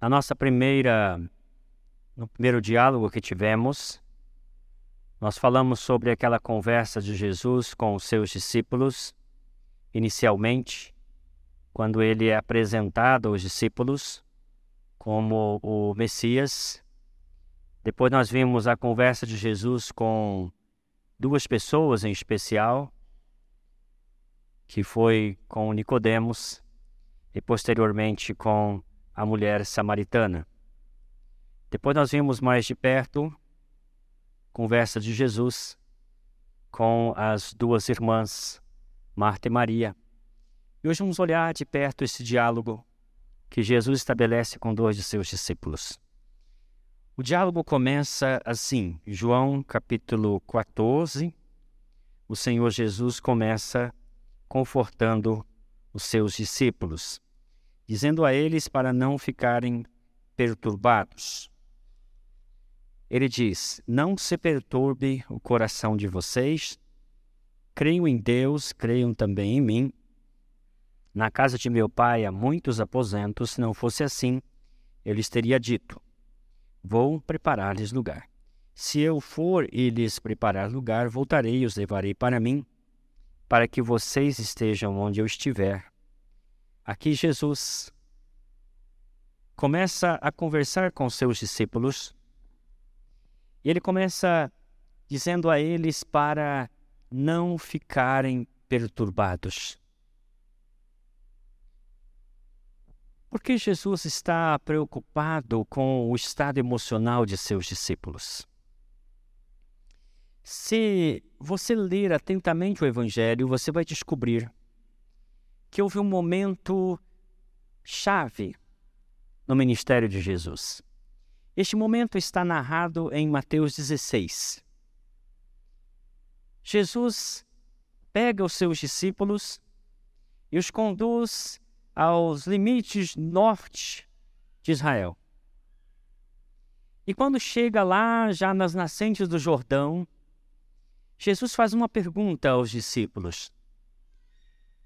Na nossa primeira, no primeiro diálogo que tivemos, nós falamos sobre aquela conversa de Jesus com os seus discípulos, inicialmente, quando ele é apresentado aos discípulos como o Messias. Depois nós vimos a conversa de Jesus com duas pessoas em especial, que foi com Nicodemos e posteriormente com a mulher samaritana. Depois nós vimos mais de perto conversa de Jesus com as duas irmãs, Marta e Maria. E hoje vamos olhar de perto esse diálogo que Jesus estabelece com dois de seus discípulos. O diálogo começa assim, João capítulo 14. O Senhor Jesus começa confortando os seus discípulos dizendo a eles para não ficarem perturbados. Ele diz: Não se perturbe o coração de vocês. Creio em Deus, creiam também em mim. Na casa de meu pai há muitos aposentos. Se não fosse assim, eu lhes teria dito: Vou preparar-lhes lugar. Se eu for e lhes preparar lugar, voltarei e os levarei para mim, para que vocês estejam onde eu estiver Aqui Jesus começa a conversar com seus discípulos e ele começa dizendo a eles para não ficarem perturbados. Porque Jesus está preocupado com o estado emocional de seus discípulos. Se você ler atentamente o Evangelho, você vai descobrir que houve um momento chave no ministério de Jesus. Este momento está narrado em Mateus 16. Jesus pega os seus discípulos e os conduz aos limites norte de Israel. E quando chega lá, já nas nascentes do Jordão, Jesus faz uma pergunta aos discípulos: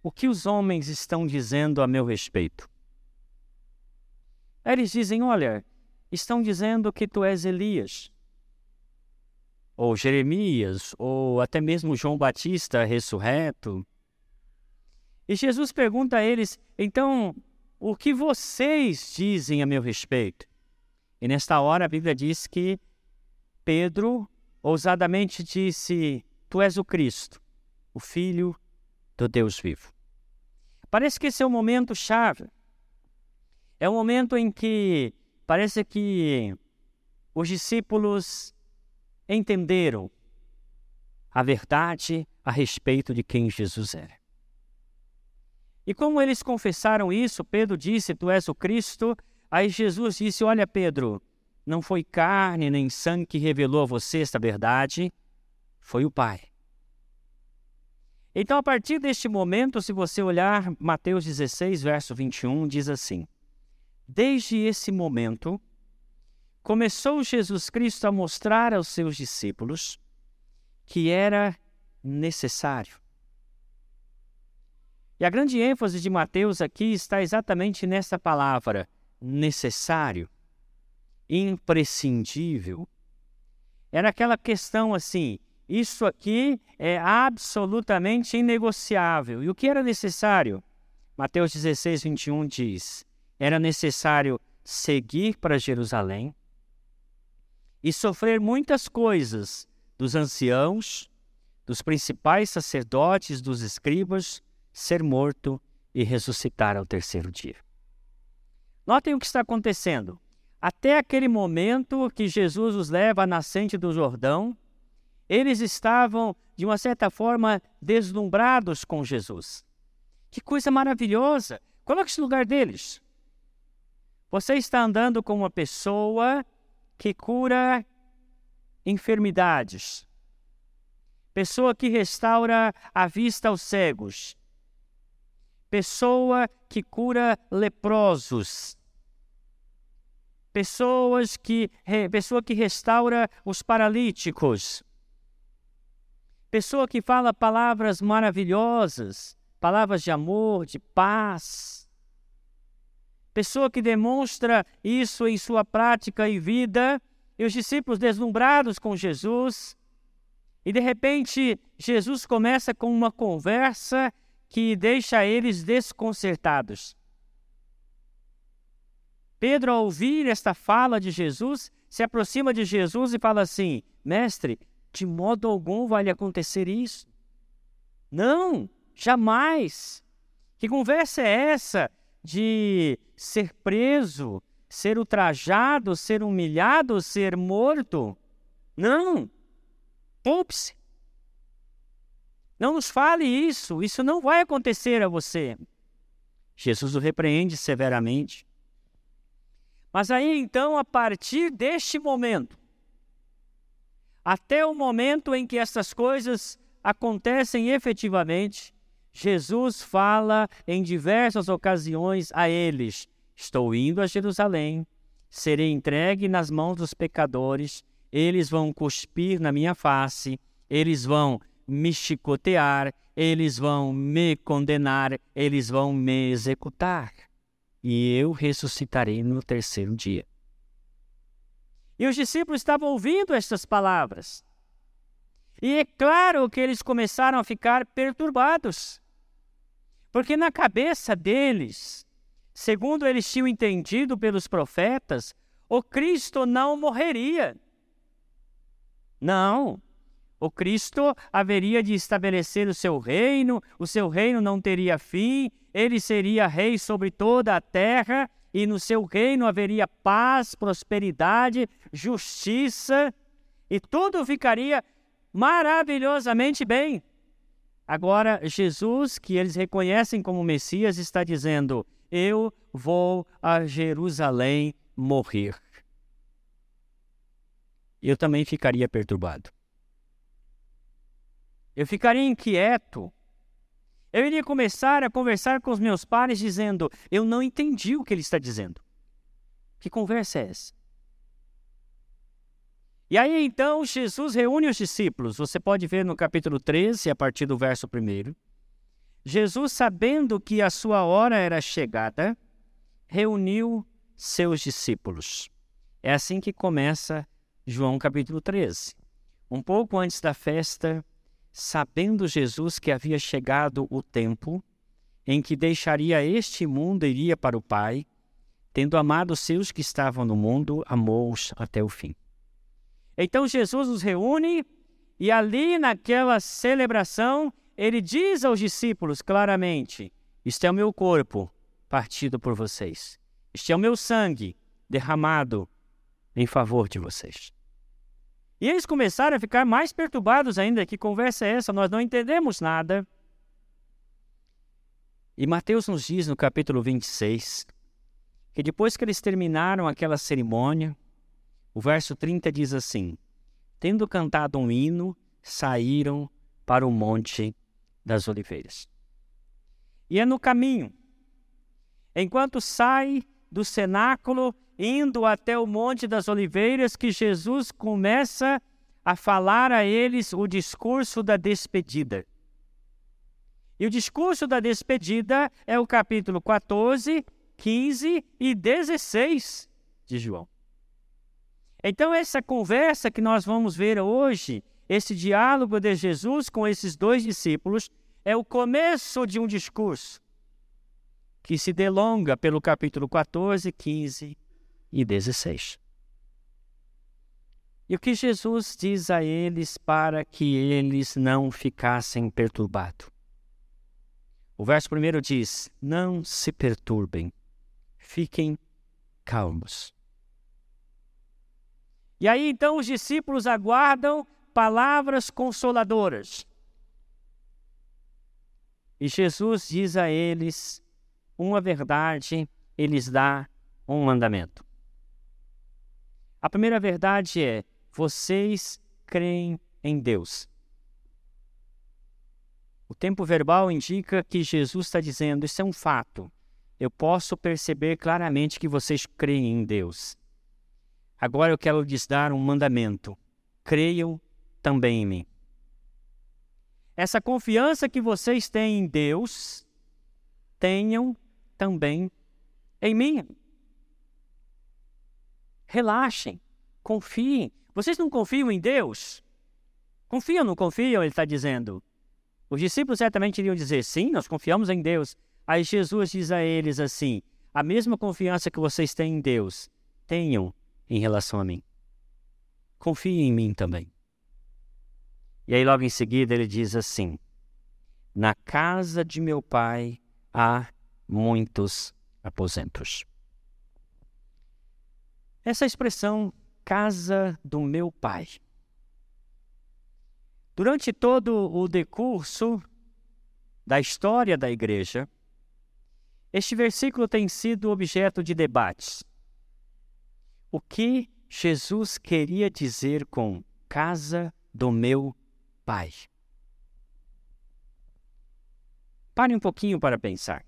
o que os homens estão dizendo a meu respeito? Eles dizem: Olha, estão dizendo que tu és Elias, ou Jeremias, ou até mesmo João Batista ressurreto. E Jesus pergunta a eles: Então, o que vocês dizem a meu respeito? E nesta hora a Bíblia diz que Pedro ousadamente disse: Tu és o Cristo, o Filho do Deus vivo. Parece que esse é o momento chave. É o momento em que parece que os discípulos entenderam a verdade a respeito de quem Jesus era. E como eles confessaram isso, Pedro disse: Tu és o Cristo. Aí Jesus disse: Olha, Pedro, não foi carne nem sangue que revelou a você esta verdade, foi o Pai. Então, a partir deste momento, se você olhar Mateus 16, verso 21, diz assim: Desde esse momento, começou Jesus Cristo a mostrar aos seus discípulos que era necessário. E a grande ênfase de Mateus aqui está exatamente nessa palavra, necessário, imprescindível. Era aquela questão assim, isso aqui é absolutamente inegociável. E o que era necessário? Mateus 16, 21 diz: era necessário seguir para Jerusalém e sofrer muitas coisas dos anciãos, dos principais sacerdotes, dos escribas, ser morto e ressuscitar ao terceiro dia. Notem o que está acontecendo. Até aquele momento que Jesus os leva à nascente do Jordão, eles estavam, de uma certa forma, deslumbrados com Jesus. Que coisa maravilhosa! Coloque-se no lugar deles. Você está andando com uma pessoa que cura enfermidades, pessoa que restaura a vista aos cegos, pessoa que cura leprosos, pessoas que, pessoa que restaura os paralíticos, Pessoa que fala palavras maravilhosas, palavras de amor, de paz. pessoa que demonstra isso em sua prática e vida, e os discípulos deslumbrados com Jesus. E de repente, Jesus começa com uma conversa que deixa eles desconcertados. Pedro, ao ouvir esta fala de Jesus, se aproxima de Jesus e fala assim: Mestre, de modo algum vai lhe acontecer isso. Não, jamais. Que conversa é essa de ser preso, ser ultrajado, ser humilhado, ser morto? Não. Poupe-se. Não nos fale isso, isso não vai acontecer a você. Jesus o repreende severamente. Mas aí então, a partir deste momento, até o momento em que essas coisas acontecem efetivamente, Jesus fala em diversas ocasiões a eles: Estou indo a Jerusalém, serei entregue nas mãos dos pecadores, eles vão cuspir na minha face, eles vão me chicotear, eles vão me condenar, eles vão me executar. E eu ressuscitarei no terceiro dia. E os discípulos estavam ouvindo estas palavras. E é claro que eles começaram a ficar perturbados. Porque na cabeça deles, segundo eles tinham entendido pelos profetas, o Cristo não morreria. Não. O Cristo haveria de estabelecer o seu reino, o seu reino não teria fim, ele seria rei sobre toda a terra e no seu reino haveria paz, prosperidade, justiça e tudo ficaria maravilhosamente bem. Agora, Jesus, que eles reconhecem como Messias, está dizendo: Eu vou a Jerusalém morrer. Eu também ficaria perturbado. Eu ficaria inquieto. Eu iria começar a conversar com os meus pais dizendo: Eu não entendi o que ele está dizendo. Que conversa é essa? E aí então Jesus reúne os discípulos. Você pode ver no capítulo 13, a partir do verso 1. Jesus, sabendo que a sua hora era chegada, reuniu seus discípulos. É assim que começa João capítulo 13. Um pouco antes da festa, sabendo Jesus que havia chegado o tempo em que deixaria este mundo e iria para o Pai, tendo amado os seus que estavam no mundo, amou-os até o fim. Então Jesus os reúne e ali naquela celebração ele diz aos discípulos claramente: Este é o meu corpo partido por vocês. Este é o meu sangue derramado em favor de vocês. E eles começaram a ficar mais perturbados ainda. Que conversa é essa? Nós não entendemos nada. E Mateus nos diz no capítulo 26 que depois que eles terminaram aquela cerimônia, o verso 30 diz assim: Tendo cantado um hino, saíram para o Monte das Oliveiras. E é no caminho, enquanto sai do cenáculo, indo até o Monte das Oliveiras, que Jesus começa a falar a eles o discurso da despedida. E o discurso da despedida é o capítulo 14, 15 e 16 de João. Então, essa conversa que nós vamos ver hoje, esse diálogo de Jesus com esses dois discípulos, é o começo de um discurso que se delonga pelo capítulo 14, 15 e 16. E o que Jesus diz a eles para que eles não ficassem perturbados? O verso primeiro diz: Não se perturbem, fiquem calmos. E aí então os discípulos aguardam palavras consoladoras. E Jesus diz a eles uma verdade, eles dá um mandamento. A primeira verdade é: vocês creem em Deus. O tempo verbal indica que Jesus está dizendo: isso é um fato. Eu posso perceber claramente que vocês creem em Deus. Agora eu quero lhes dar um mandamento: creiam também em mim. Essa confiança que vocês têm em Deus, tenham também em mim. Relaxem, confiem. Vocês não confiam em Deus? Confiam ou não confiam? Ele está dizendo. Os discípulos certamente iriam dizer: sim, nós confiamos em Deus. Aí Jesus diz a eles assim: a mesma confiança que vocês têm em Deus, tenham em relação a mim. Confiem em mim também. E aí, logo em seguida, ele diz assim: Na casa de meu pai há muitos aposentos. Essa expressão, casa do meu pai. Durante todo o decurso da história da igreja, este versículo tem sido objeto de debates. O que Jesus queria dizer com casa do meu pai? Pare um pouquinho para pensar.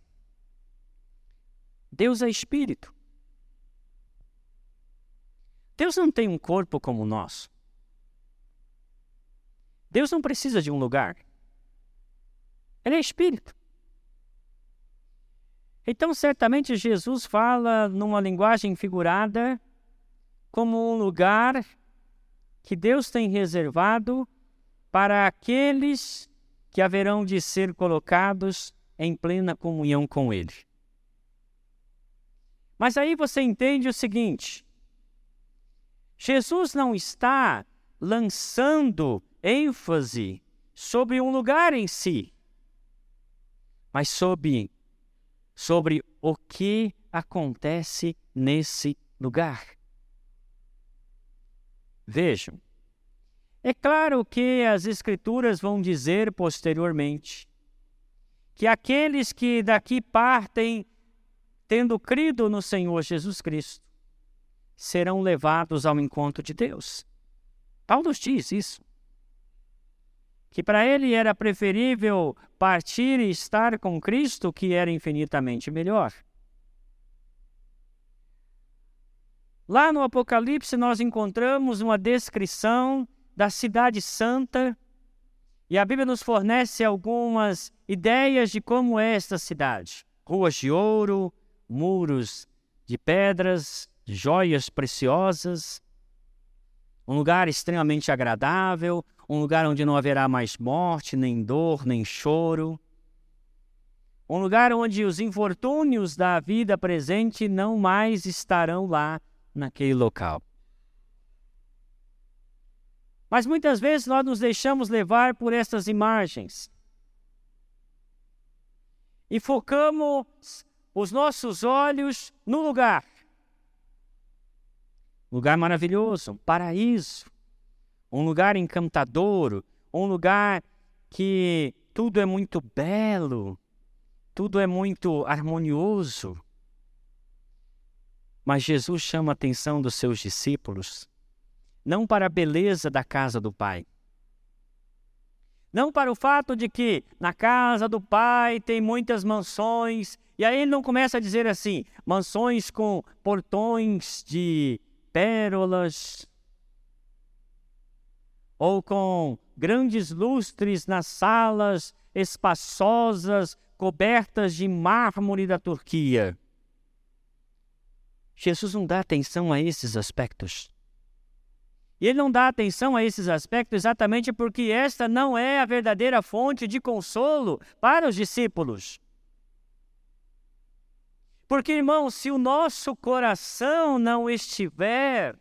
Deus é espírito. Deus não tem um corpo como o nosso. Deus não precisa de um lugar. Ele é espírito. Então, certamente, Jesus fala numa linguagem figurada como um lugar que Deus tem reservado para aqueles que haverão de ser colocados em plena comunhão com Ele. Mas aí você entende o seguinte: Jesus não está lançando ênfase sobre um lugar em si, mas sobre, sobre o que acontece nesse lugar. Vejam, é claro que as Escrituras vão dizer posteriormente que aqueles que daqui partem tendo crido no Senhor Jesus Cristo serão levados ao encontro de Deus. Paulo diz isso que para ele era preferível partir e estar com Cristo, que era infinitamente melhor. Lá no Apocalipse, nós encontramos uma descrição da Cidade Santa e a Bíblia nos fornece algumas ideias de como é esta cidade: ruas de ouro, muros de pedras, joias preciosas, um lugar extremamente agradável, um lugar onde não haverá mais morte, nem dor, nem choro. Um lugar onde os infortúnios da vida presente não mais estarão lá naquele local. Mas muitas vezes nós nos deixamos levar por essas imagens e focamos os nossos olhos no lugar. Lugar maravilhoso, um paraíso, um lugar encantador, um lugar que tudo é muito belo, tudo é muito harmonioso. Mas Jesus chama a atenção dos seus discípulos não para a beleza da casa do Pai, não para o fato de que na casa do Pai tem muitas mansões, e aí ele não começa a dizer assim, mansões com portões de pérolas, ou com grandes lustres nas salas espaçosas cobertas de mármore da Turquia. Jesus não dá atenção a esses aspectos. E ele não dá atenção a esses aspectos exatamente porque esta não é a verdadeira fonte de consolo para os discípulos. Porque, irmãos, se o nosso coração não estiver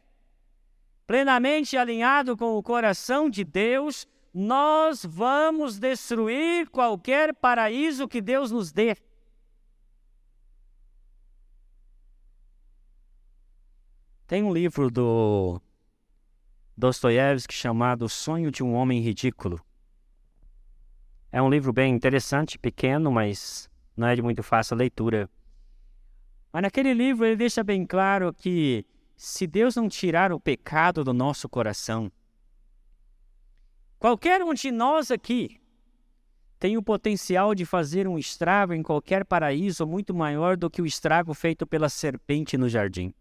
plenamente alinhado com o coração de Deus, nós vamos destruir qualquer paraíso que Deus nos dê. Tem um livro do Dostoiévski chamado O Sonho de um Homem Ridículo. É um livro bem interessante, pequeno, mas não é de muito fácil leitura. Mas naquele livro ele deixa bem claro que se Deus não tirar o pecado do nosso coração, qualquer um de nós aqui tem o potencial de fazer um estrago em qualquer paraíso muito maior do que o estrago feito pela serpente no jardim.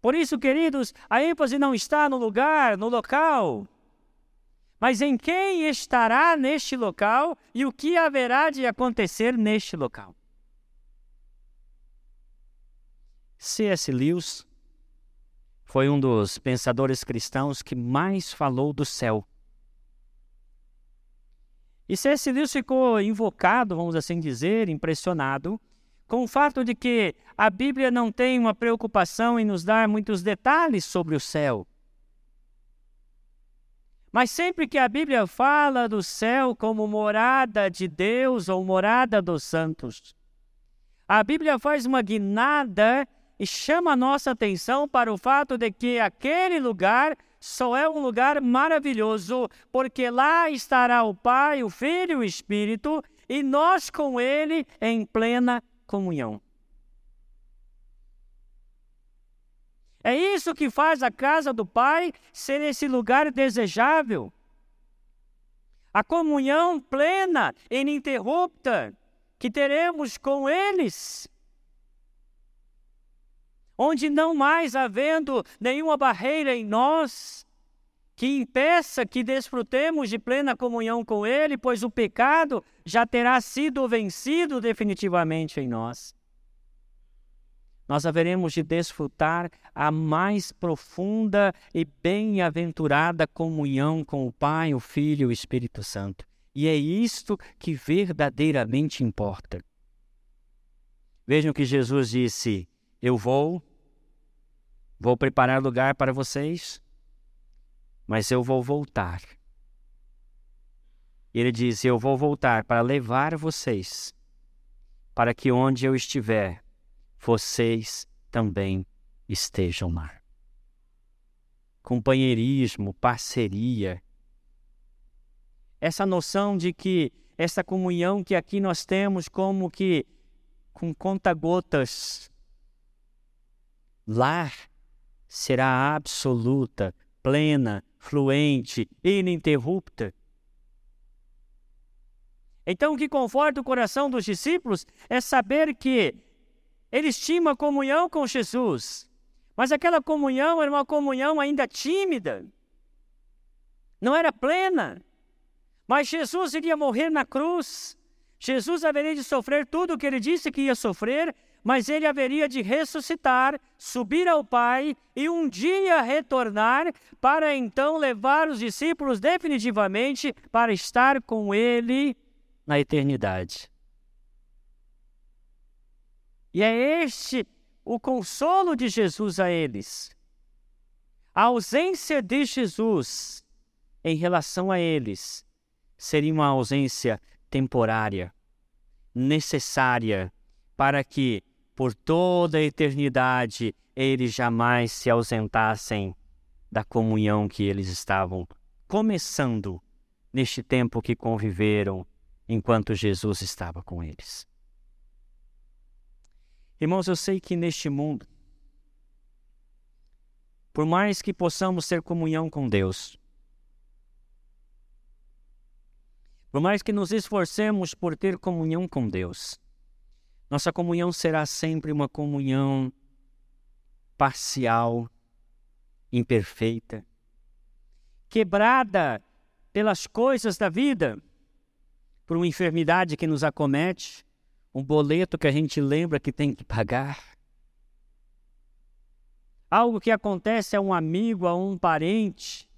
Por isso, queridos, a ênfase não está no lugar, no local, mas em quem estará neste local e o que haverá de acontecer neste local. C.S. Lewis foi um dos pensadores cristãos que mais falou do céu. E C.S. Lewis ficou invocado, vamos assim dizer, impressionado, com o fato de que a Bíblia não tem uma preocupação em nos dar muitos detalhes sobre o céu. Mas sempre que a Bíblia fala do céu como morada de Deus ou morada dos santos, a Bíblia faz uma guinada e chama a nossa atenção para o fato de que aquele lugar só é um lugar maravilhoso, porque lá estará o Pai, o Filho e o Espírito, e nós com Ele em plena comunhão. É isso que faz a casa do Pai ser esse lugar desejável. A comunhão plena, ininterrupta, que teremos com eles. Onde não mais havendo nenhuma barreira em nós que impeça que desfrutemos de plena comunhão com Ele, pois o pecado já terá sido vencido definitivamente em nós nós haveremos de desfrutar a mais profunda e bem-aventurada comunhão com o Pai, o Filho e o Espírito Santo. E é isto que verdadeiramente importa. Vejam que Jesus disse: Eu vou, vou preparar lugar para vocês, mas eu vou voltar. Ele diz: Eu vou voltar para levar vocês, para que onde eu estiver, vocês também estejam lá. Companheirismo, parceria. Essa noção de que essa comunhão que aqui nós temos como que com conta-gotas, lá será absoluta, plena, fluente, ininterrupta. Então, o que conforta o coração dos discípulos é saber que eles tinham uma comunhão com Jesus, mas aquela comunhão era uma comunhão ainda tímida, não era plena. Mas Jesus iria morrer na cruz, Jesus haveria de sofrer tudo o que ele disse que ia sofrer, mas ele haveria de ressuscitar, subir ao Pai e um dia retornar para então levar os discípulos definitivamente para estar com ele na eternidade. E é este o consolo de Jesus a eles. A ausência de Jesus em relação a eles seria uma ausência temporária, necessária para que, por toda a eternidade, eles jamais se ausentassem da comunhão que eles estavam começando neste tempo que conviveram enquanto Jesus estava com eles. Irmãos, eu sei que neste mundo, por mais que possamos ter comunhão com Deus, por mais que nos esforcemos por ter comunhão com Deus, nossa comunhão será sempre uma comunhão parcial, imperfeita, quebrada pelas coisas da vida, por uma enfermidade que nos acomete, um boleto que a gente lembra que tem que pagar. Algo que acontece a um amigo, a um parente.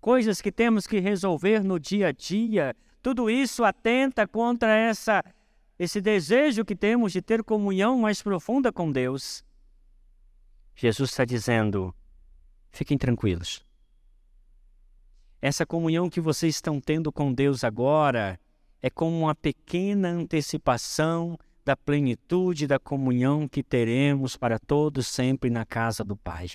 Coisas que temos que resolver no dia a dia. Tudo isso atenta contra essa esse desejo que temos de ter comunhão mais profunda com Deus. Jesus está dizendo: fiquem tranquilos. Essa comunhão que vocês estão tendo com Deus agora é como uma pequena antecipação da plenitude da comunhão que teremos para todos sempre na casa do Pai.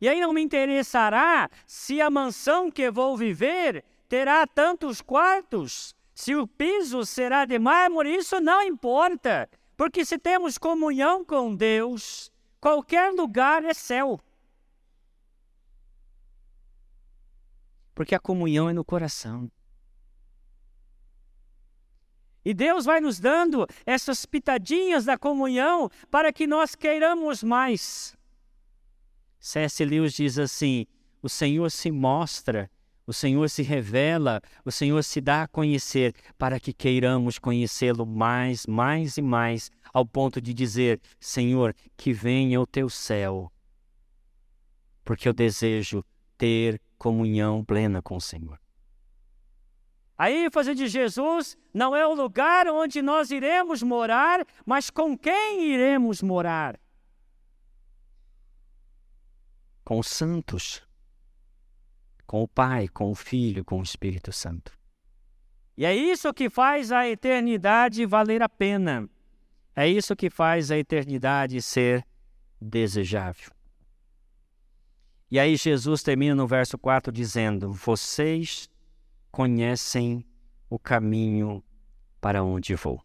E aí não me interessará se a mansão que vou viver terá tantos quartos, se o piso será de mármore, isso não importa, porque se temos comunhão com Deus, qualquer lugar é céu. Porque a comunhão é no coração. E Deus vai nos dando essas pitadinhas da comunhão para que nós queiramos mais. C.S. Lewis diz assim: o Senhor se mostra, o Senhor se revela, o Senhor se dá a conhecer para que queiramos conhecê-lo mais, mais e mais, ao ponto de dizer: Senhor, que venha o teu céu, porque eu desejo ter comunhão plena com o Senhor. A ênfase de Jesus não é o lugar onde nós iremos morar, mas com quem iremos morar. Com os santos, com o Pai, com o Filho, com o Espírito Santo. E é isso que faz a eternidade valer a pena. É isso que faz a eternidade ser desejável. E aí Jesus termina no verso 4 dizendo: Vocês conhecem o caminho para onde vou.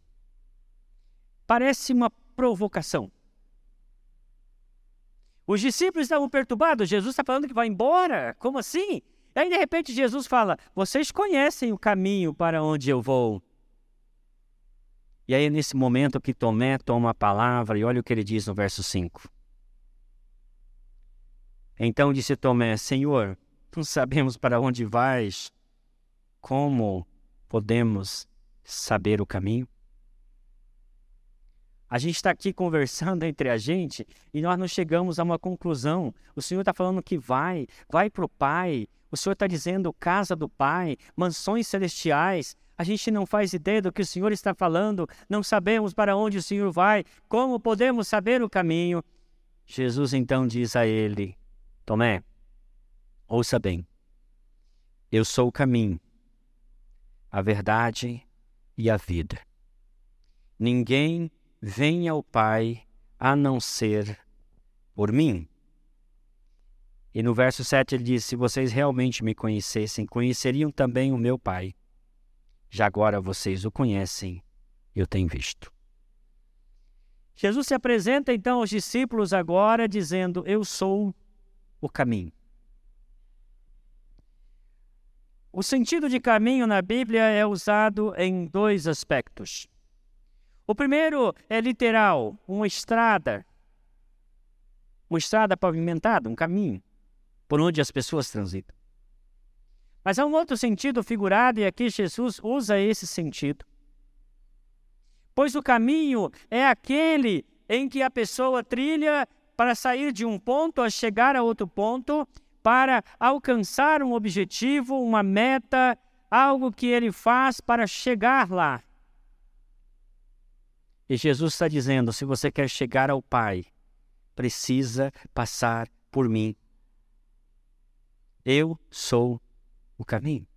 Parece uma provocação. Os discípulos estavam perturbados, Jesus está falando que vai embora, como assim? E aí, de repente, Jesus fala: Vocês conhecem o caminho para onde eu vou. E aí, nesse momento que Tomé toma a palavra, e olha o que ele diz no verso 5. Então disse Tomé: Senhor, não sabemos para onde vais, como podemos saber o caminho? A gente está aqui conversando entre a gente e nós não chegamos a uma conclusão. O Senhor está falando que vai, vai para o Pai. O Senhor está dizendo casa do Pai, mansões celestiais. A gente não faz ideia do que o Senhor está falando, não sabemos para onde o Senhor vai, como podemos saber o caminho. Jesus então diz a ele: Tomé, ouça bem, eu sou o caminho, a verdade e a vida. Ninguém vem ao Pai a não ser por mim. E no verso 7 ele diz: Se vocês realmente me conhecessem, conheceriam também o meu Pai. Já agora vocês o conhecem, eu tenho visto. Jesus se apresenta então aos discípulos agora dizendo: Eu sou o caminho. O sentido de caminho na Bíblia é usado em dois aspectos. O primeiro é literal, uma estrada, uma estrada pavimentada, um caminho por onde as pessoas transitam. Mas há um outro sentido figurado e aqui Jesus usa esse sentido. Pois o caminho é aquele em que a pessoa trilha para sair de um ponto a chegar a outro ponto para alcançar um objetivo, uma meta, algo que ele faz para chegar lá. E Jesus está dizendo: se você quer chegar ao Pai, precisa passar por mim. Eu sou o caminho.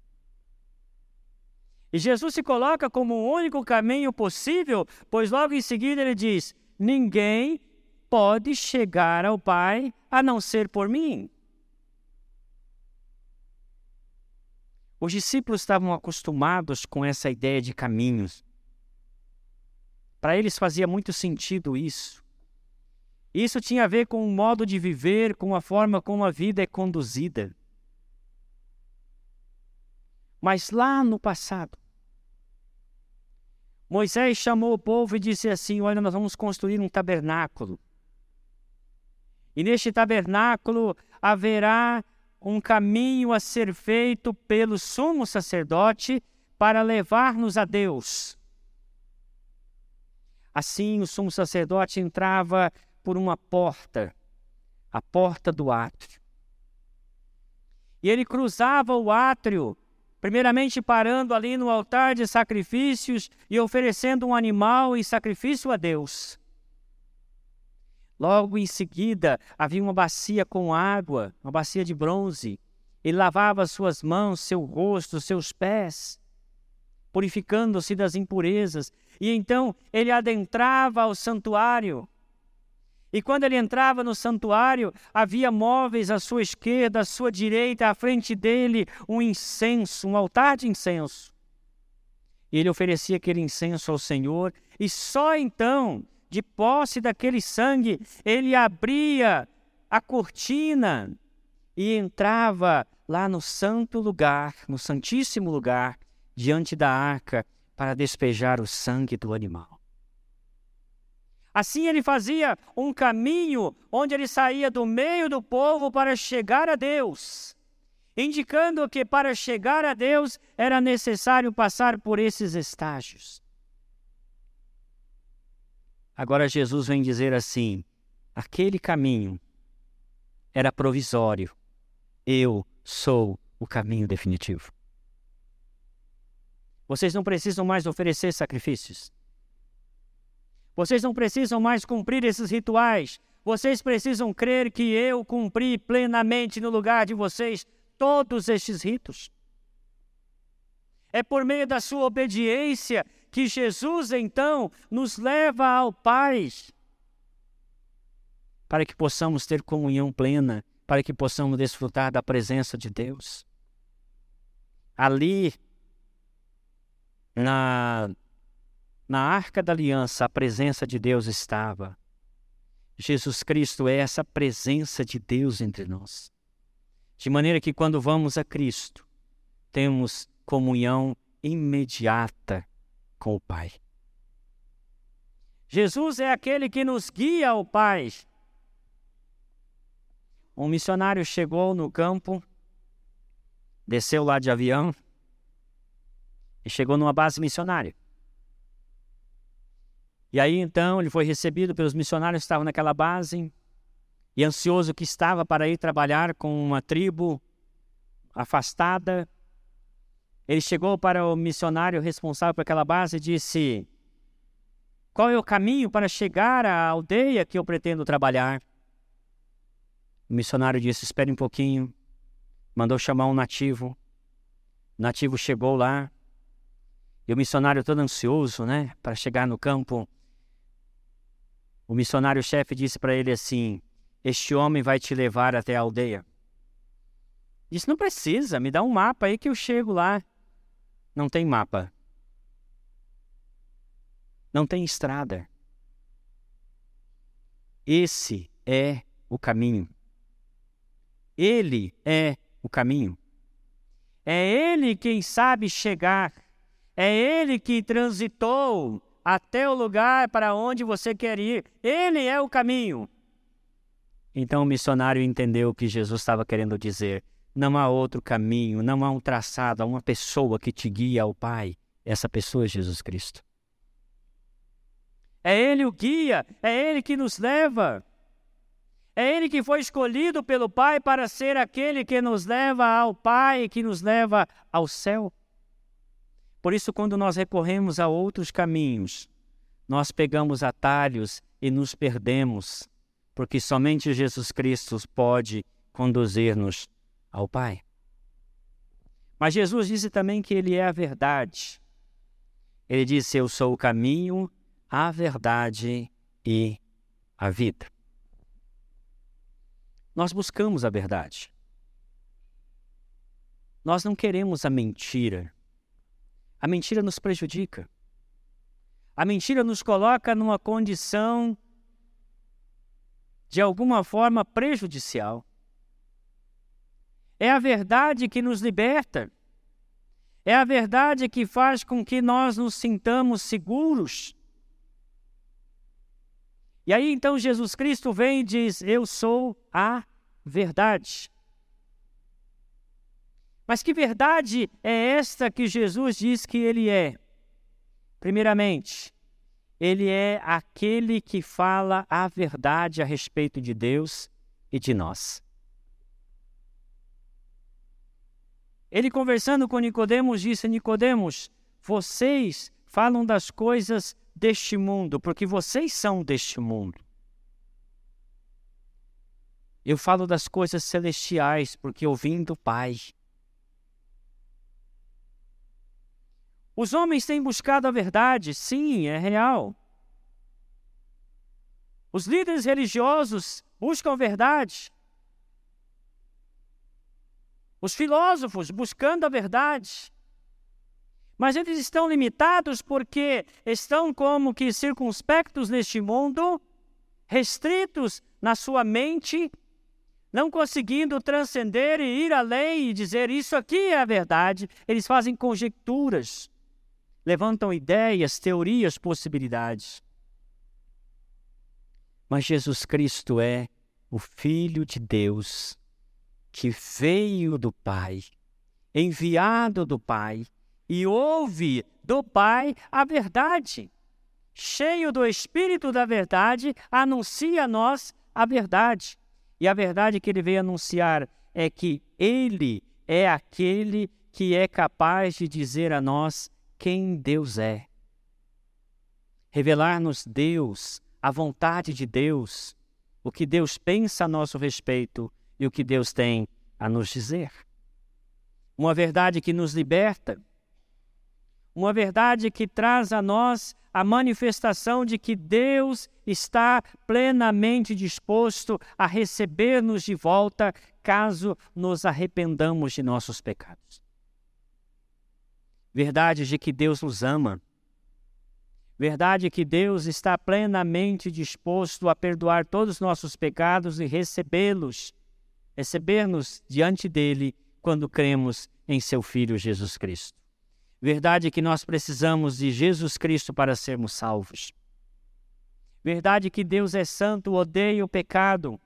E Jesus se coloca como o único caminho possível, pois logo em seguida ele diz: Ninguém pode chegar ao Pai a não ser por mim. Os discípulos estavam acostumados com essa ideia de caminhos. Para eles fazia muito sentido isso. Isso tinha a ver com o modo de viver, com a forma como a vida é conduzida. Mas lá no passado, Moisés chamou o povo e disse assim: Olha, nós vamos construir um tabernáculo. E neste tabernáculo haverá um caminho a ser feito pelo sumo sacerdote para levar-nos a Deus. Assim, o sumo sacerdote entrava por uma porta, a porta do átrio. E ele cruzava o átrio, primeiramente parando ali no altar de sacrifícios e oferecendo um animal em sacrifício a Deus. Logo em seguida, havia uma bacia com água, uma bacia de bronze. Ele lavava suas mãos, seu rosto, seus pés, purificando-se das impurezas. E então ele adentrava ao santuário. E quando ele entrava no santuário, havia móveis à sua esquerda, à sua direita, à frente dele, um incenso, um altar de incenso. E ele oferecia aquele incenso ao Senhor, e só então de posse daquele sangue, ele abria a cortina e entrava lá no santo lugar, no santíssimo lugar, diante da arca, para despejar o sangue do animal. Assim ele fazia um caminho onde ele saía do meio do povo para chegar a Deus. indicando que para chegar a Deus era necessário passar por esses estágios. Agora Jesus vem dizer assim: aquele caminho era provisório, eu sou o caminho definitivo. Vocês não precisam mais oferecer sacrifícios. Vocês não precisam mais cumprir esses rituais. Vocês precisam crer que eu cumpri plenamente no lugar de vocês todos estes ritos. É por meio da sua obediência que Jesus então nos leva ao Pai, para que possamos ter comunhão plena, para que possamos desfrutar da presença de Deus. Ali, na, na arca da aliança, a presença de Deus estava. Jesus Cristo é essa presença de Deus entre nós. De maneira que quando vamos a Cristo, temos comunhão imediata com o Pai. Jesus é aquele que nos guia ao Pai. Um missionário chegou no campo, desceu lá de avião e chegou numa base missionária. E aí então ele foi recebido pelos missionários que estavam naquela base e ansioso que estava para ir trabalhar com uma tribo afastada. Ele chegou para o missionário responsável por aquela base e disse: Qual é o caminho para chegar à aldeia que eu pretendo trabalhar? O missionário disse: Espere um pouquinho. Mandou chamar um nativo. O nativo chegou lá. E o missionário todo ansioso, né, para chegar no campo, o missionário-chefe disse para ele assim: Este homem vai te levar até a aldeia. Disse: Não precisa, me dá um mapa aí que eu chego lá. Não tem mapa. Não tem estrada. Esse é o caminho. Ele é o caminho. É Ele quem sabe chegar. É Ele que transitou até o lugar para onde você quer ir. Ele é o caminho. Então o missionário entendeu o que Jesus estava querendo dizer. Não há outro caminho, não há um traçado, há uma pessoa que te guia ao Pai. Essa pessoa é Jesus Cristo. É Ele o guia, é Ele que nos leva. É Ele que foi escolhido pelo Pai para ser aquele que nos leva ao Pai, que nos leva ao céu. Por isso, quando nós recorremos a outros caminhos, nós pegamos atalhos e nos perdemos, porque somente Jesus Cristo pode conduzir-nos ao Pai. Mas Jesus disse também que Ele é a verdade. Ele disse: Eu sou o caminho, a verdade e a vida. Nós buscamos a verdade. Nós não queremos a mentira. A mentira nos prejudica. A mentira nos coloca numa condição de alguma forma prejudicial. É a verdade que nos liberta. É a verdade que faz com que nós nos sintamos seguros. E aí então Jesus Cristo vem e diz: Eu sou a verdade. Mas que verdade é esta que Jesus diz que ele é? Primeiramente, ele é aquele que fala a verdade a respeito de Deus e de nós. Ele conversando com Nicodemos disse: Nicodemos, vocês falam das coisas deste mundo, porque vocês são deste mundo. Eu falo das coisas celestiais, porque eu vim do Pai. Os homens têm buscado a verdade, sim, é real. Os líderes religiosos buscam a verdade. Os filósofos buscando a verdade. Mas eles estão limitados porque estão como que circunspectos neste mundo, restritos na sua mente, não conseguindo transcender e ir além e dizer isso aqui é a verdade. Eles fazem conjecturas levantam ideias, teorias, possibilidades. Mas Jesus Cristo é o Filho de Deus que veio do Pai, enviado do Pai, e ouve do Pai a verdade. Cheio do Espírito da verdade, anuncia a nós a verdade. E a verdade que ele veio anunciar é que ele é aquele que é capaz de dizer a nós quem Deus é. Revelar-nos Deus, a vontade de Deus, o que Deus pensa a nosso respeito e o que Deus tem a nos dizer. Uma verdade que nos liberta, uma verdade que traz a nós a manifestação de que Deus está plenamente disposto a receber-nos de volta caso nos arrependamos de nossos pecados. Verdade de que Deus nos ama. Verdade que Deus está plenamente disposto a perdoar todos os nossos pecados e recebê-los, receber-nos diante dele quando cremos em seu Filho Jesus Cristo. Verdade que nós precisamos de Jesus Cristo para sermos salvos. Verdade que Deus é santo, odeia o pecado.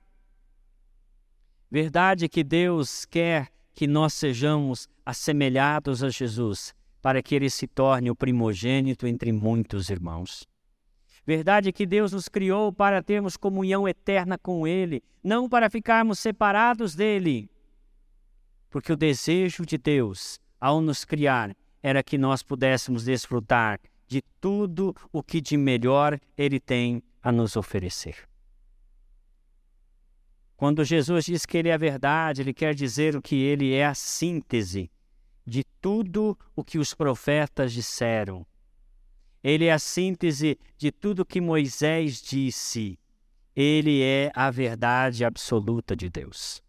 Verdade que Deus quer que nós sejamos assemelhados a Jesus, para que ele se torne o primogênito entre muitos irmãos. Verdade que Deus nos criou para termos comunhão eterna com Ele, não para ficarmos separados dele. Porque o desejo de Deus, ao nos criar, era que nós pudéssemos desfrutar de tudo o que de melhor Ele tem a nos oferecer. Quando Jesus diz que Ele é a verdade, Ele quer dizer o que Ele é a síntese de tudo o que os profetas disseram. Ele é a síntese de tudo que Moisés disse. Ele é a verdade absoluta de Deus.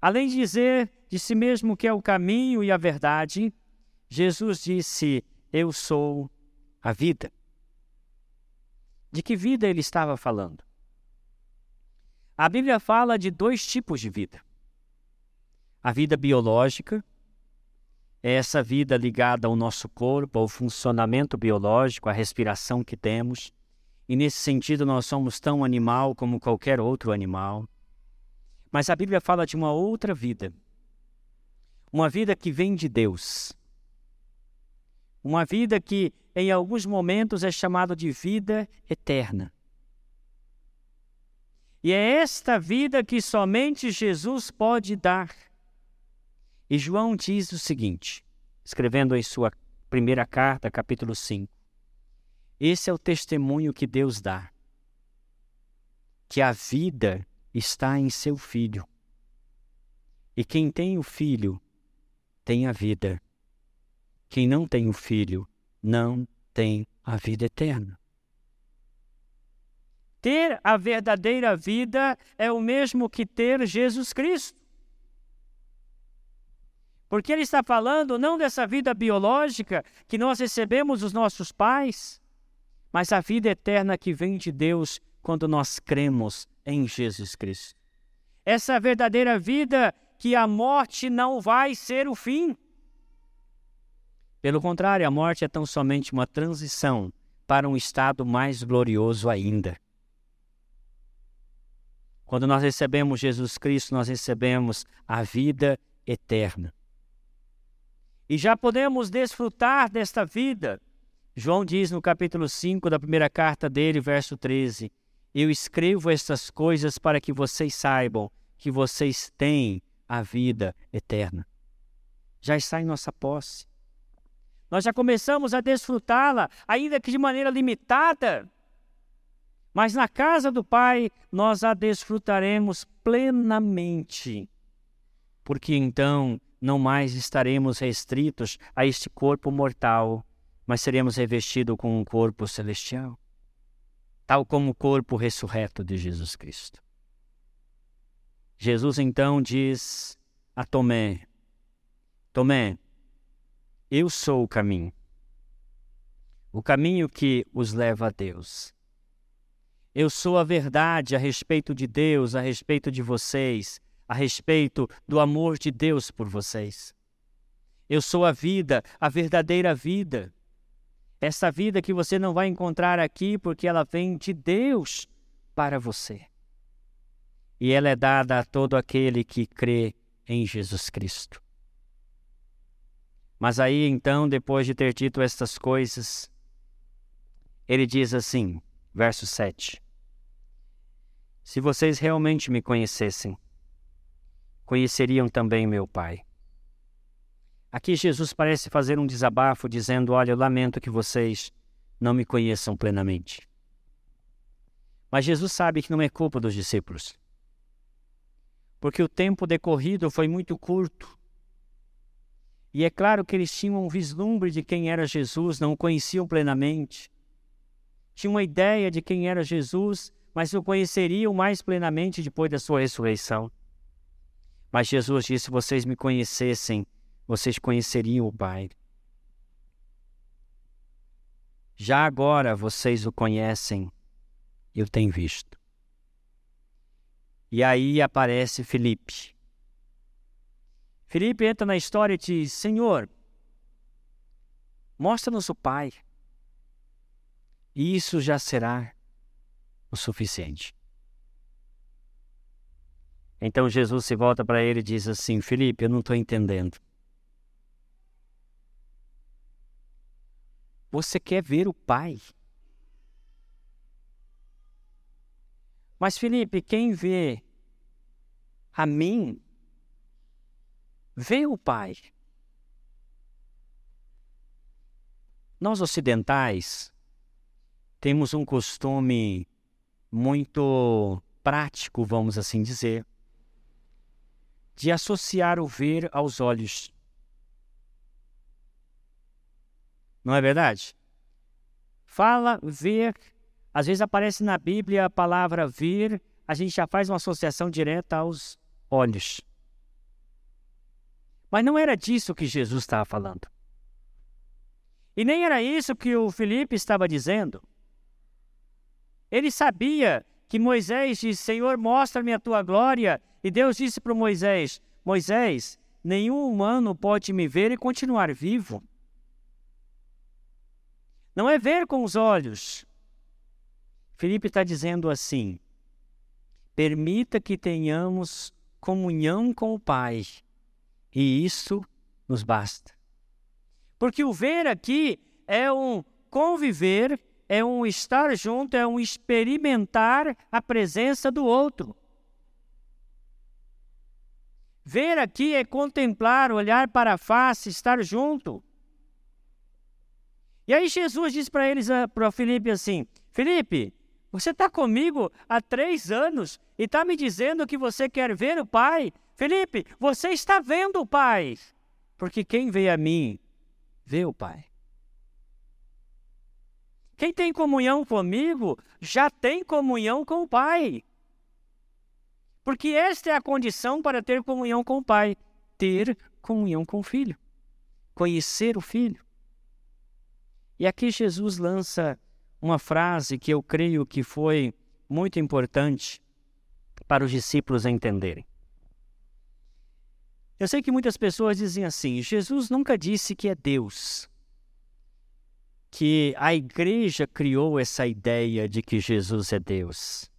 Além de dizer de si mesmo que é o caminho e a verdade, Jesus disse: Eu sou a vida. De que vida ele estava falando? A Bíblia fala de dois tipos de vida. A vida biológica é essa vida ligada ao nosso corpo, ao funcionamento biológico, à respiração que temos. E nesse sentido, nós somos tão animal como qualquer outro animal. Mas a Bíblia fala de uma outra vida. Uma vida que vem de Deus. Uma vida que, em alguns momentos, é chamada de vida eterna. E é esta vida que somente Jesus pode dar. E João diz o seguinte, escrevendo em sua primeira carta, capítulo 5: Esse é o testemunho que Deus dá, que a vida está em seu Filho. E quem tem o Filho tem a vida. Quem não tem o Filho não tem a vida eterna. Ter a verdadeira vida é o mesmo que ter Jesus Cristo. Porque ele está falando não dessa vida biológica que nós recebemos dos nossos pais, mas a vida eterna que vem de Deus quando nós cremos em Jesus Cristo. Essa verdadeira vida que a morte não vai ser o fim. Pelo contrário, a morte é tão somente uma transição para um estado mais glorioso ainda. Quando nós recebemos Jesus Cristo, nós recebemos a vida eterna. E já podemos desfrutar desta vida. João diz no capítulo 5 da primeira carta dele, verso 13: Eu escrevo estas coisas para que vocês saibam que vocês têm a vida eterna. Já está em nossa posse. Nós já começamos a desfrutá-la, ainda que de maneira limitada. Mas na casa do Pai nós a desfrutaremos plenamente, porque então não mais estaremos restritos a este corpo mortal, mas seremos revestidos com um corpo celestial, tal como o corpo ressurreto de Jesus Cristo. Jesus então diz a Tomé: Tomé, eu sou o caminho, o caminho que os leva a Deus. Eu sou a verdade a respeito de Deus, a respeito de vocês, a respeito do amor de Deus por vocês. Eu sou a vida, a verdadeira vida. Essa vida que você não vai encontrar aqui porque ela vem de Deus para você. e ela é dada a todo aquele que crê em Jesus Cristo. Mas aí então, depois de ter dito estas coisas, ele diz assim, verso 7: Se vocês realmente me conhecessem, conheceriam também meu Pai. Aqui Jesus parece fazer um desabafo, dizendo: Olha, eu lamento que vocês não me conheçam plenamente. Mas Jesus sabe que não é culpa dos discípulos, porque o tempo decorrido foi muito curto. E é claro que eles tinham um vislumbre de quem era Jesus, não o conheciam plenamente. Tinham uma ideia de quem era Jesus, mas o conheceriam mais plenamente depois da sua ressurreição. Mas Jesus disse: se vocês me conhecessem, vocês conheceriam o Pai. Já agora vocês o conhecem, eu tenho visto. E aí aparece Felipe. Felipe entra na história e diz: Senhor, mostra-nos o Pai. E isso já será o suficiente. Então Jesus se volta para ele e diz assim: Felipe, eu não estou entendendo. Você quer ver o Pai. Mas, Felipe, quem vê a mim, vê o Pai. Nós ocidentais temos um costume muito prático, vamos assim dizer, de associar o ver aos olhos. Não é verdade? Fala, ver. Às vezes aparece na Bíblia a palavra ver, a gente já faz uma associação direta aos olhos. Mas não era disso que Jesus estava falando. E nem era isso que o Felipe estava dizendo. Ele sabia que Moisés disse: Senhor, mostra-me a tua glória. E Deus disse para Moisés: Moisés, nenhum humano pode me ver e continuar vivo. Não é ver com os olhos. Felipe está dizendo assim: permita que tenhamos comunhão com o Pai, e isso nos basta. Porque o ver aqui é um conviver, é um estar junto, é um experimentar a presença do outro. Ver aqui é contemplar, olhar para a face, estar junto. E aí Jesus disse para eles, ah, para Felipe assim: Felipe, você está comigo há três anos e está me dizendo que você quer ver o Pai? Felipe, você está vendo o Pai, porque quem vê a mim, vê o Pai. Quem tem comunhão comigo já tem comunhão com o Pai. Porque esta é a condição para ter comunhão com o Pai: ter comunhão com o Filho, conhecer o Filho. E aqui Jesus lança uma frase que eu creio que foi muito importante para os discípulos entenderem. Eu sei que muitas pessoas dizem assim: Jesus nunca disse que é Deus. Que a igreja criou essa ideia de que Jesus é Deus.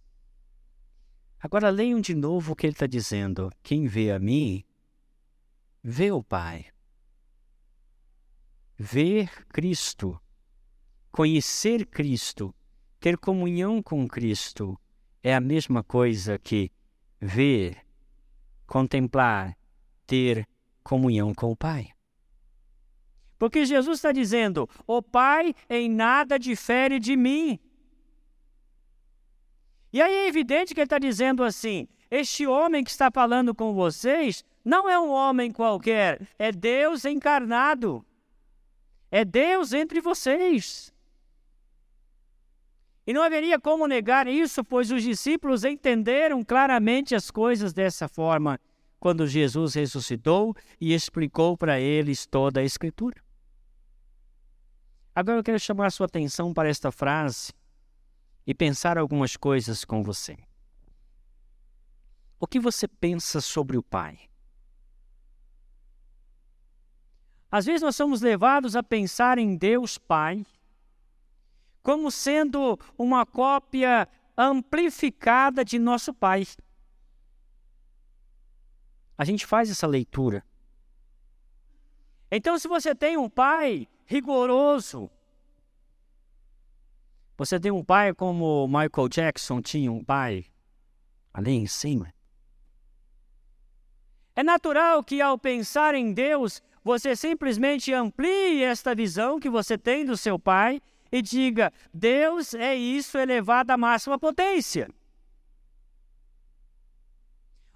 Agora leiam de novo o que ele está dizendo: quem vê a mim, vê o Pai. Ver Cristo Conhecer Cristo, ter comunhão com Cristo, é a mesma coisa que ver, contemplar, ter comunhão com o Pai. Porque Jesus está dizendo: o Pai em nada difere de mim. E aí é evidente que ele está dizendo assim: este homem que está falando com vocês não é um homem qualquer, é Deus encarnado. É Deus entre vocês. E não haveria como negar isso, pois os discípulos entenderam claramente as coisas dessa forma quando Jesus ressuscitou e explicou para eles toda a Escritura. Agora eu quero chamar a sua atenção para esta frase e pensar algumas coisas com você. O que você pensa sobre o Pai? Às vezes nós somos levados a pensar em Deus Pai como sendo uma cópia amplificada de nosso Pai. A gente faz essa leitura. Então, se você tem um pai rigoroso, você tem um pai como Michael Jackson tinha um pai ali em cima. É natural que ao pensar em Deus, você simplesmente amplie esta visão que você tem do seu pai e diga: Deus é isso elevado à máxima potência.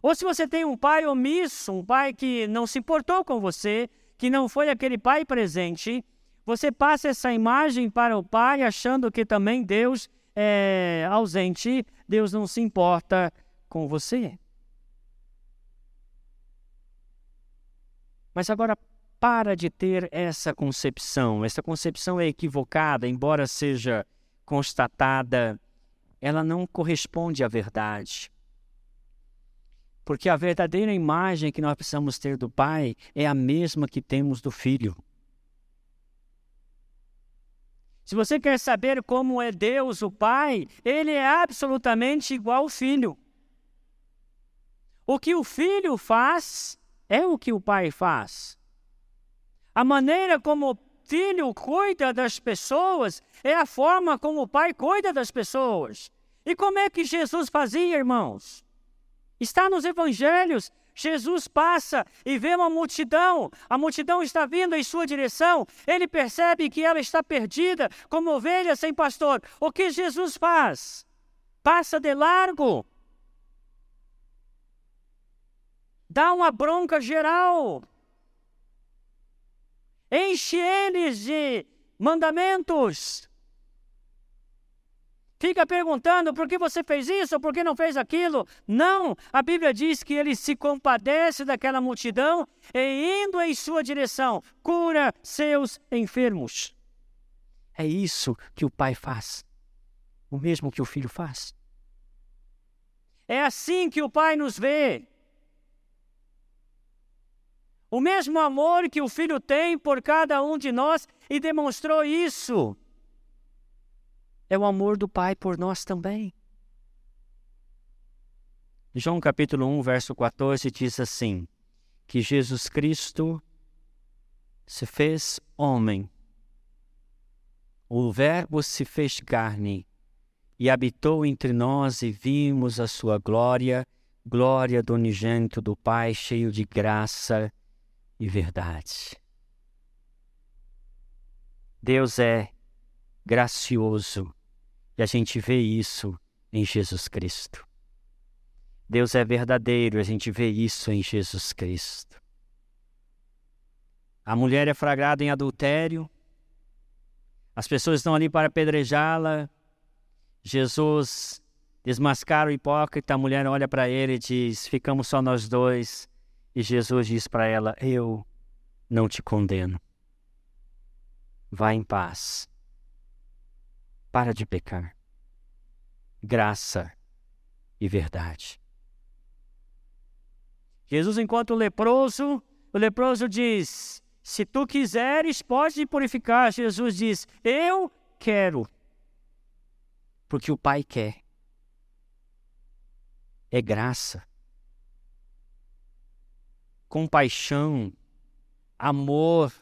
Ou se você tem um pai omisso, um pai que não se importou com você, que não foi aquele pai presente, você passa essa imagem para o pai achando que também Deus é ausente, Deus não se importa com você. Mas agora para de ter essa concepção. Essa concepção é equivocada, embora seja constatada, ela não corresponde à verdade. Porque a verdadeira imagem que nós precisamos ter do Pai é a mesma que temos do Filho. Se você quer saber como é Deus, o Pai, ele é absolutamente igual ao Filho. O que o Filho faz é o que o Pai faz. A maneira como o filho cuida das pessoas é a forma como o pai cuida das pessoas. E como é que Jesus fazia, irmãos? Está nos evangelhos. Jesus passa e vê uma multidão, a multidão está vindo em sua direção, ele percebe que ela está perdida, como ovelha sem pastor. O que Jesus faz? Passa de largo, dá uma bronca geral, enche eles de mandamentos. Fica perguntando por que você fez isso, por que não fez aquilo. Não, a Bíblia diz que ele se compadece daquela multidão e, indo em sua direção, cura seus enfermos. É isso que o pai faz, o mesmo que o filho faz. É assim que o pai nos vê. O mesmo amor que o Filho tem por cada um de nós e demonstrou isso. É o amor do Pai por nós também. João capítulo 1, verso 14 diz assim: que Jesus Cristo se fez homem. O Verbo se fez carne e habitou entre nós e vimos a sua glória, glória do unigênito do Pai, cheio de graça e verdade. Deus é gracioso e a gente vê isso em Jesus Cristo. Deus é verdadeiro a gente vê isso em Jesus Cristo. A mulher é flagrada em adultério, as pessoas estão ali para apedrejá-la. Jesus desmascara o hipócrita, a mulher olha para ele e diz: Ficamos só nós dois. E Jesus diz para ela: Eu não te condeno. Vá em paz. Para de pecar. Graça e verdade. Jesus encontra o leproso, o leproso diz: Se tu quiseres, pode purificar. Jesus diz: Eu quero. Porque o Pai quer. É graça compaixão, amor,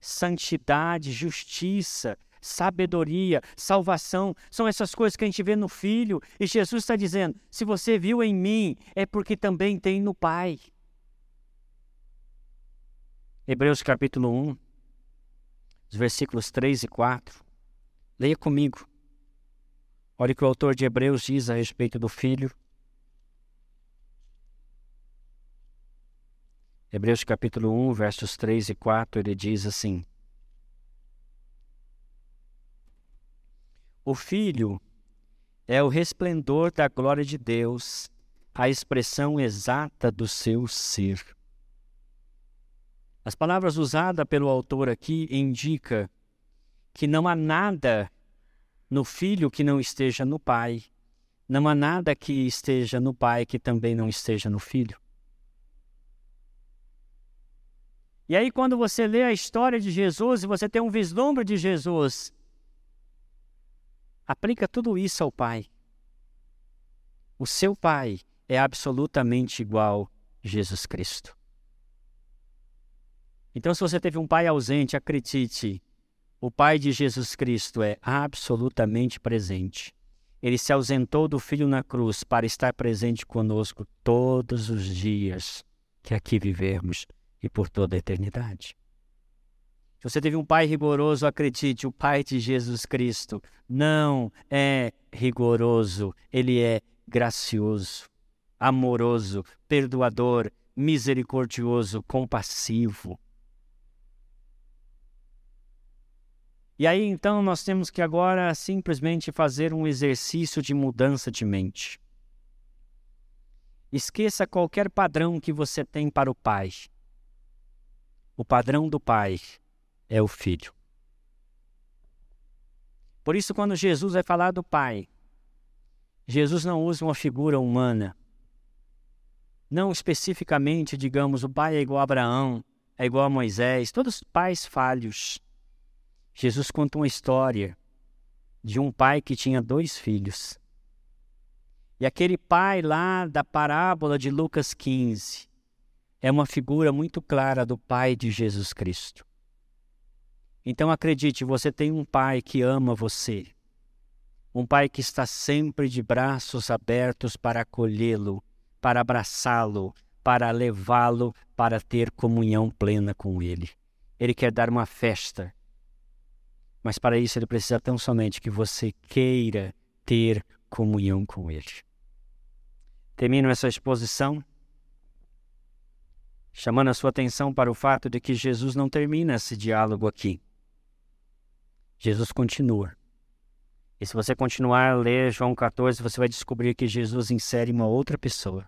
santidade, justiça, sabedoria, salvação, são essas coisas que a gente vê no Filho. E Jesus está dizendo: se você viu em mim, é porque também tem no Pai. Hebreus capítulo 1, os versículos 3 e 4. Leia comigo. Olha o que o autor de Hebreus diz a respeito do Filho. Hebreus capítulo 1, versos 3 e 4, ele diz assim: O Filho é o resplendor da glória de Deus, a expressão exata do seu ser. As palavras usadas pelo autor aqui indica que não há nada no filho que não esteja no pai, não há nada que esteja no pai que também não esteja no filho. E aí, quando você lê a história de Jesus e você tem um vislumbre de Jesus, aplica tudo isso ao Pai. O seu Pai é absolutamente igual Jesus Cristo. Então, se você teve um pai ausente, acredite, o pai de Jesus Cristo é absolutamente presente. Ele se ausentou do Filho na cruz para estar presente conosco todos os dias que aqui vivemos e por toda a eternidade. Se você teve um pai rigoroso, acredite, o pai de Jesus Cristo não é rigoroso, ele é gracioso, amoroso, perdoador, misericordioso, compassivo. E aí então nós temos que agora simplesmente fazer um exercício de mudança de mente. Esqueça qualquer padrão que você tem para o pai. O padrão do pai é o filho. Por isso, quando Jesus vai falar do pai, Jesus não usa uma figura humana. Não especificamente, digamos, o pai é igual a Abraão, é igual a Moisés, todos pais falhos. Jesus conta uma história de um pai que tinha dois filhos. E aquele pai lá da parábola de Lucas 15 é uma figura muito clara do pai de Jesus Cristo. Então acredite, você tem um pai que ama você. Um pai que está sempre de braços abertos para acolhê-lo, para abraçá-lo, para levá-lo para ter comunhão plena com ele. Ele quer dar uma festa mas para isso ele precisa tão somente que você queira ter comunhão com ele. Termino essa exposição chamando a sua atenção para o fato de que Jesus não termina esse diálogo aqui. Jesus continua. E se você continuar a ler João 14, você vai descobrir que Jesus insere uma outra pessoa.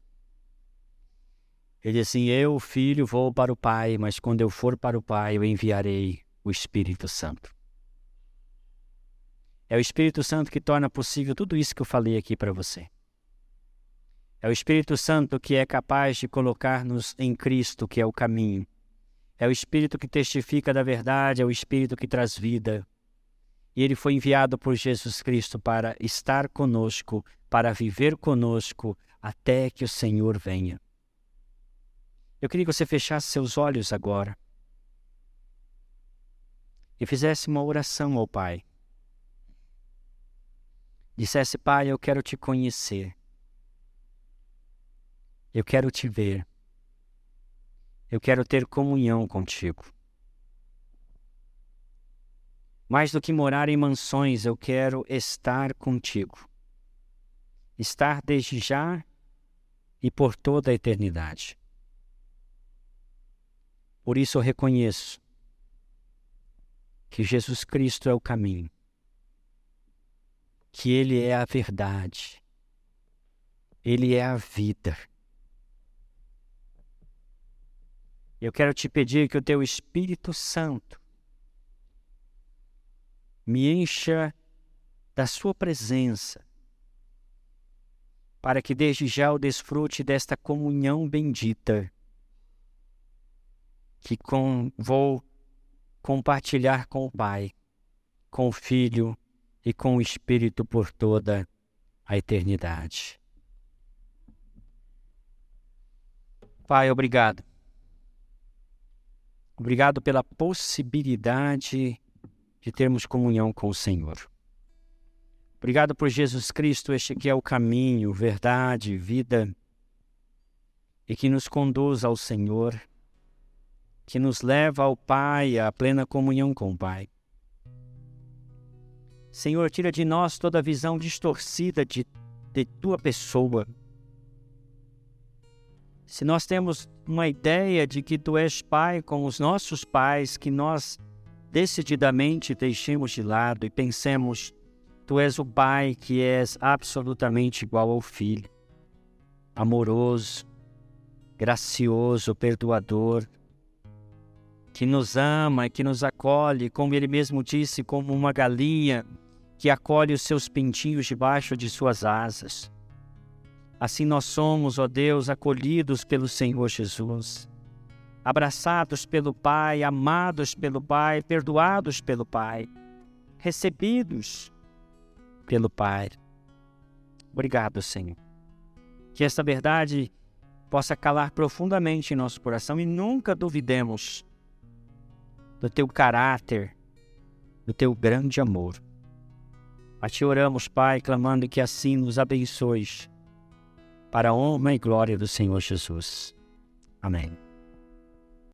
Ele diz assim: Eu, filho, vou para o Pai, mas quando eu for para o Pai, eu enviarei o Espírito Santo. É o Espírito Santo que torna possível tudo isso que eu falei aqui para você. É o Espírito Santo que é capaz de colocar-nos em Cristo, que é o caminho. É o Espírito que testifica da verdade, é o Espírito que traz vida. E ele foi enviado por Jesus Cristo para estar conosco, para viver conosco, até que o Senhor venha. Eu queria que você fechasse seus olhos agora e fizesse uma oração ao Pai dissesse: Pai, eu quero te conhecer, eu quero te ver, eu quero ter comunhão contigo. Mais do que morar em mansões, eu quero estar contigo. Estar desde já e por toda a eternidade. Por isso eu reconheço que Jesus Cristo é o caminho que Ele é a verdade, Ele é a vida. Eu quero te pedir que o Teu Espírito Santo me encha da Sua presença, para que desde já eu desfrute desta comunhão bendita que com, vou compartilhar com o Pai, com o Filho e com o Espírito por toda a eternidade. Pai, obrigado. Obrigado pela possibilidade de termos comunhão com o Senhor. Obrigado por Jesus Cristo, este que é o caminho, verdade, vida, e que nos conduz ao Senhor, que nos leva ao Pai, à plena comunhão com o Pai. Senhor, tira de nós toda a visão distorcida de, de tua pessoa. Se nós temos uma ideia de que tu és pai com os nossos pais, que nós decididamente deixemos de lado e pensemos, tu és o pai que és absolutamente igual ao filho, amoroso, gracioso, perdoador, que nos ama e que nos acolhe, como ele mesmo disse, como uma galinha que acolhe os seus pintinhos debaixo de suas asas. Assim nós somos, ó Deus, acolhidos pelo Senhor Jesus, abraçados pelo Pai, amados pelo Pai, perdoados pelo Pai, recebidos pelo Pai. Obrigado, Senhor. Que esta verdade possa calar profundamente em nosso coração e nunca duvidemos do teu caráter, do teu grande amor. A te oramos, Pai, clamando que assim nos abençoes, para a honra e glória do Senhor Jesus. Amém.